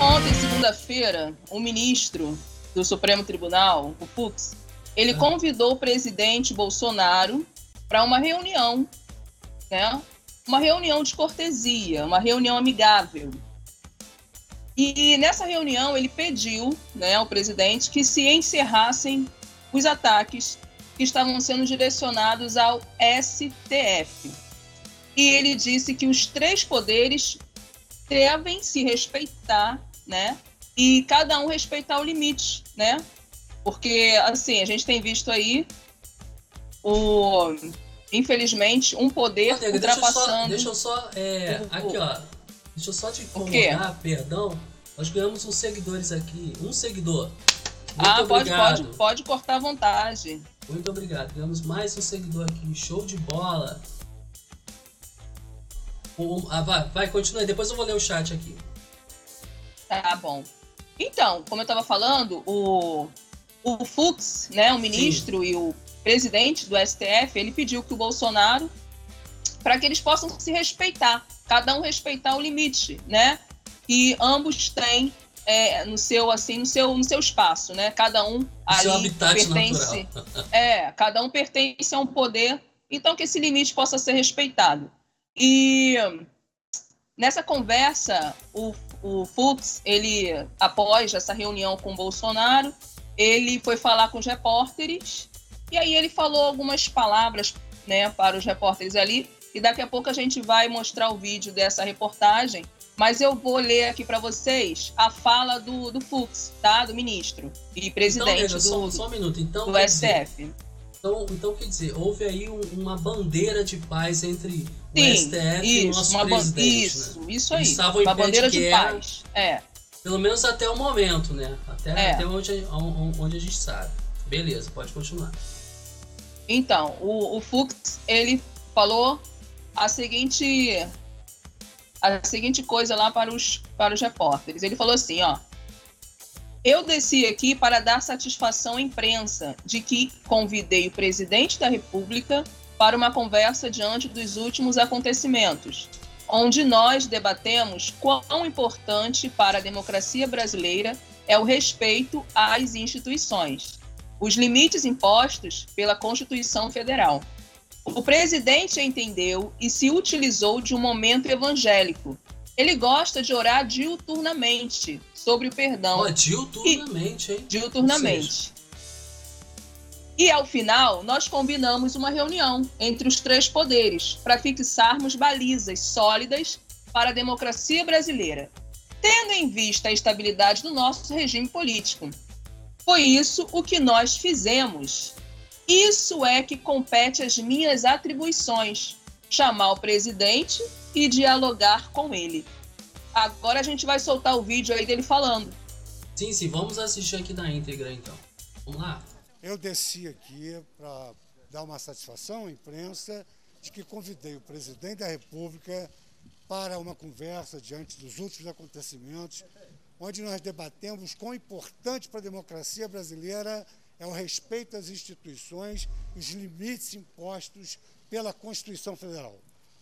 Ontem, segunda-feira, o ministro do Supremo Tribunal, o Fux, ele convidou o presidente Bolsonaro para uma reunião, né? Uma reunião de cortesia, uma reunião amigável. E nessa reunião ele pediu, né, ao presidente que se encerrassem os ataques que estavam sendo direcionados ao STF. E ele disse que os três poderes devem se respeitar, né? E cada um respeitar o limite, né? Porque, assim, a gente tem visto aí o. Infelizmente, um poder ultrapassando. Deixa eu só. Deixa eu só é, aqui, ó. Deixa eu só te incomodar, perdão. Nós ganhamos uns seguidores aqui. Um seguidor. Muito ah, pode, obrigado. pode, pode cortar à vontade. Muito obrigado. Ganhamos mais um seguidor aqui. Show de bola. O- ah, vai, vai, continua aí. Depois eu vou ler o chat aqui. Tá bom. Então, como eu estava falando, o, o Fux, né, o ministro e o presidente do STF, ele pediu que o Bolsonaro, para que eles possam se respeitar, cada um respeitar o limite, né, que ambos têm é, no seu assim, no seu no seu espaço, né? Cada um ali pertence, natural. é, cada um pertence a um poder, então que esse limite possa ser respeitado. E nessa conversa, o, o Fux, ele, após essa reunião com o Bolsonaro, ele foi falar com os repórteres, e aí ele falou algumas palavras né, para os repórteres ali, e daqui a pouco a gente vai mostrar o vídeo dessa reportagem, mas eu vou ler aqui para vocês a fala do, do Fux, tá? Do ministro e Então, presidente nega, só, do, só um minuto. Então, do quer dizer, STF. então, então, quer dizer, houve aí um- uma bandeira de paz entre o Sim, STF e o isso, nosso uma presidente. né? isso, isso aí. Eles estavam Uma de bandeira de, guerra. paz. É. Pelo menos até o momento, né? Até, É. até onde, on- onde a gente sabe. Beleza, pode continuar. Então, o, o Fux, ele falou a seguinte a seguinte coisa lá para os, para os repórteres. Ele falou assim, ó. Eu desci aqui para dar satisfação à imprensa de que convidei o presidente da República para uma conversa diante dos últimos acontecimentos, onde nós debatemos quão importante para a democracia brasileira é o respeito às instituições, os limites impostos pela Constituição Federal. O presidente entendeu e se utilizou de um momento evangélico. Ele gosta de orar diuturnamente sobre o perdão. Ó, diuturnamente, hein? diuturnamente. E ao final, nós combinamos uma reunião entre os três poderes para fixarmos balizas sólidas para a democracia brasileira, tendo em vista a estabilidade do nosso regime político. Foi isso o que nós fizemos. Isso é que compete às minhas atribuições: chamar o presidente e dialogar com ele. Agora a gente vai soltar o vídeo aí dele falando. Sim, sim, vamos assistir aqui na íntegra então. Vamos lá? Eu desci aqui para dar uma satisfação à imprensa de que convidei o presidente da República para uma conversa diante dos últimos acontecimentos, onde nós debatemos quão importante para a democracia brasileira é o respeito às instituições os limites impostos pela Constituição Federal.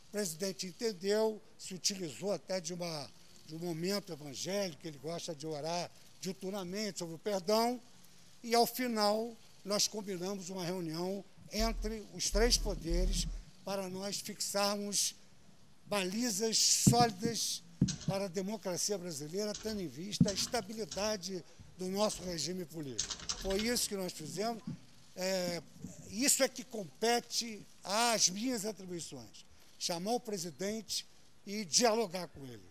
O presidente entendeu, se utilizou até de, uma, de um momento evangélico, ele gosta de orar diuturnamente sobre o perdão, e ao final nós combinamos uma reunião entre os três poderes para nós fixarmos balizas sólidas para a democracia brasileira, tendo em vista a estabilidade do nosso regime político. Foi isso que nós fizemos. É, isso é que compete às minhas atribuições. Chamar o presidente e dialogar com ele.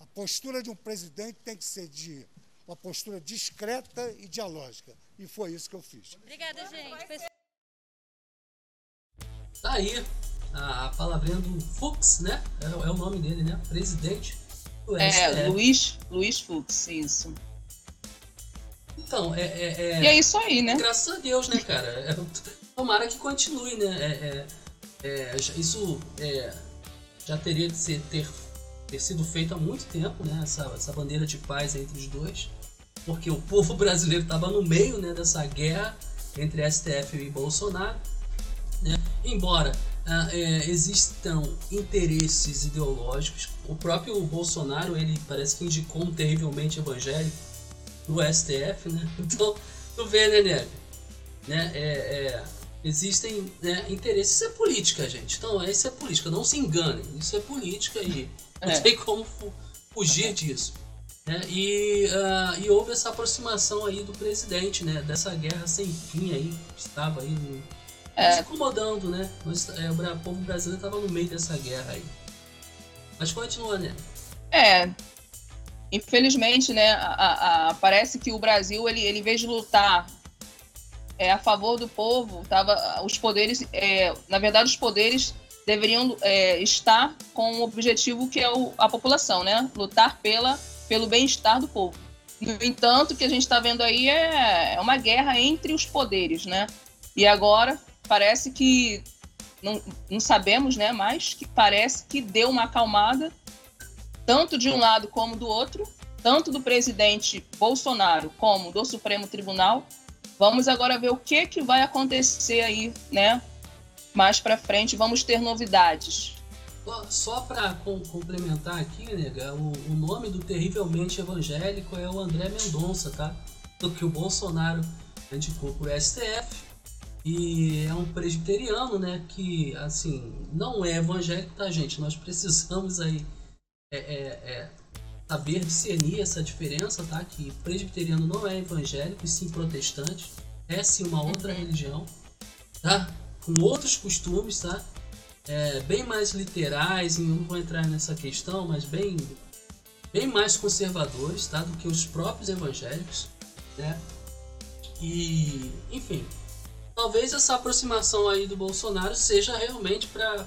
A postura de um presidente tem que ser de uma postura discreta e dialógica. E foi isso que eu fiz. Obrigada, gente. Tá aí a, palavrinha do Fux, né? É, é o nome dele, né? Presidente do É, STF. Luiz, Luiz Fux, isso. Então, é, é, é- E é isso aí, né? Graças a Deus, né, cara? É, tomara que continue, né? É, é, é, isso já teria de ser, ter, ter sido feito há muito tempo, né? Essa, essa bandeira de paz entre os dois. Porque o povo brasileiro estava no meio né, dessa guerra entre STF e Bolsonaro. Né? Embora ah, é, existam interesses ideológicos, o próprio Bolsonaro ele parece que indicou um terrivelmente evangélico no STF, né? Então, tu vê, né? Né? É, é, existem né, interesses, isso é política, gente. Então, isso é política, não se enganem, isso é política e não é. tem como fugir disso. Né? E, uh, e houve essa aproximação aí do presidente, né? Dessa guerra sem fim aí, que estava aí no, é. incomodando, né? Mas, é, o povo brasileiro estava no meio dessa guerra aí. Mas continua, né? É. Infelizmente, né? A, a, parece que o Brasil, ele, ele, em vez de lutar é, a favor do povo, tava, os poderes, é, na verdade, os poderes deveriam é, estar com o objetivo que é o, a população, né? Lutar pela pelo bem-estar do povo. No entanto, o que a gente está vendo aí é, é uma guerra entre os poderes, né? E agora parece que não, não sabemos, né? Mas que parece que deu uma acalmada tanto de um lado como do outro, tanto do presidente Bolsonaro como do Supremo Tribunal. Vamos agora ver o que que vai acontecer aí, né? Mais para frente, vamos ter novidades. Só para complementar aqui, nega, o, o, nome do terrivelmente evangélico é o André Mendonça, tá? Do que o Bolsonaro indicou por STF. E é um presbiteriano, né? Que, assim, não é evangélico, tá, gente? Nós precisamos aí é, é, é, saber discernir essa diferença, tá? Que presbiteriano não é evangélico, e sim protestante. É sim uma outra religião, tá? Com outros costumes, tá? é, bem mais literais, não vou entrar nessa questão, mas bem, bem mais conservadores tá, do que os próprios evangélicos. Né? E, enfim, talvez essa aproximação aí do Bolsonaro seja realmente para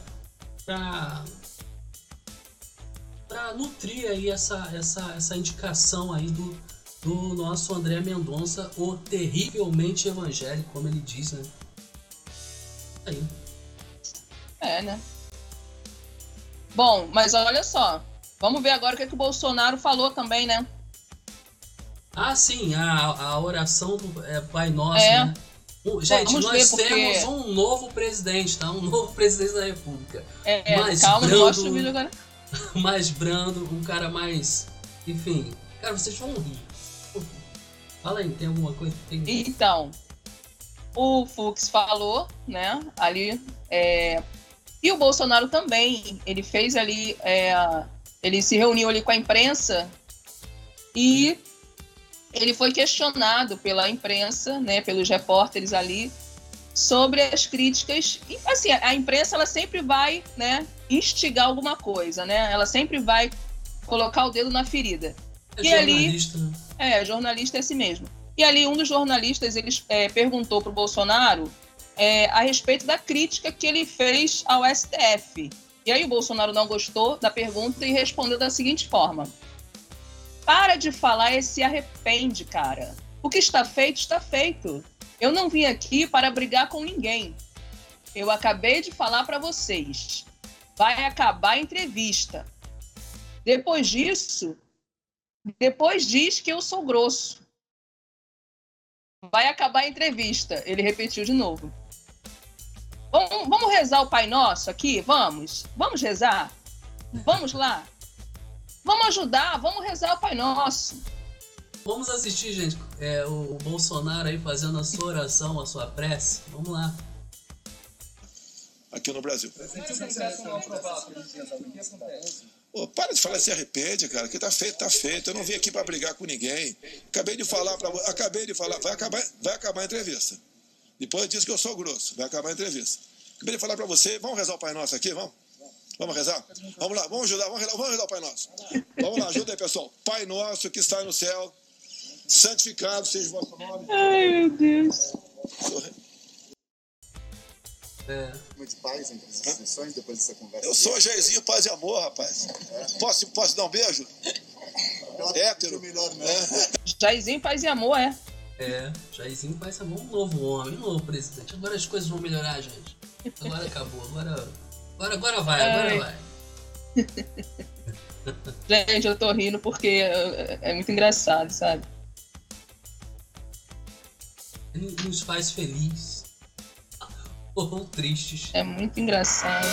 para nutrir aí essa, essa, essa indicação aí do, do nosso André Mendonça, o terrivelmente evangélico, como ele diz, né? Aí. É, né? Bom, mas olha só. Vamos ver agora o que, é que o Bolsonaro falou também, né? Ah, sim, a, a oração do é, Pai Nosso, é. né? Gente, Vamos nós temos um novo presidente, tá? Um novo presidente da República. É, é mais calma, brando, mostra o vídeo agora. mais brando, um cara mais. Enfim. Cara, vocês vão rir. Fala aí, tem alguma coisa? Tem... Então, o Fux falou, né? Ali, é, e o Bolsonaro também, ele fez ali, é, ele se reuniu ali com a imprensa e ele foi questionado pela imprensa, né, pelos repórteres ali, sobre as críticas. E assim, a imprensa ela sempre vai, né, instigar alguma coisa, né? Ela sempre vai colocar o dedo na ferida. É e jornalista. ali, né? é, jornalista é assim mesmo. E ali um dos jornalistas ele é, perguntou para o Bolsonaro é, a respeito da crítica que ele fez ao STF. E aí o Bolsonaro não gostou da pergunta e respondeu da seguinte forma: Para de falar e se arrepende, cara. O que está feito, está feito. Eu não vim aqui para brigar com ninguém. Eu acabei de falar para vocês. Vai acabar a entrevista. Depois disso, depois diz que eu sou grosso. Vai acabar a entrevista. Ele repetiu de novo. Vamos, vamos rezar o Pai Nosso aqui? Vamos? Vamos rezar? Vamos lá? Vamos ajudar, vamos rezar o Pai Nosso. Vamos assistir, gente, é, o, o Bolsonaro aí fazendo a sua oração, a sua prece. Vamos lá. Aqui no Brasil. Pô, para de falar se arrepende, cara. Que tá feito, tá feito. Eu não vim aqui para brigar com ninguém. Acabei de falar para acabei de falar, vai acabar, vai acabar a entrevista. Depois diz que eu sou grosso. Vai acabar a entrevista. Acabei de falar para você. Vamos rezar o Pai Nosso aqui, vamos? Vamos rezar? Vamos lá, vamos ajudar, vamos rezar, vamos rezar o Pai Nosso. Vamos lá, ajuda aí, pessoal. Pai Nosso que está no céu, santificado seja o vosso nome. Ai, meu Deus. É. de paz entre as sessões depois dessa conversa. Eu sou Jairzinho Paz e Amor, rapaz. É. Posso, posso dar um beijo? Hétero. Melhor, né? É. Jairzinho Paz e Amor, é. É, Jairzinho vai ser um novo homem, um novo presidente. Agora as coisas vão melhorar, gente. Agora acabou, agora. Agora, agora vai, agora Ai. vai. gente, eu tô rindo porque é, é muito engraçado, sabe? Nos faz feliz. Ou tristes. É muito engraçado.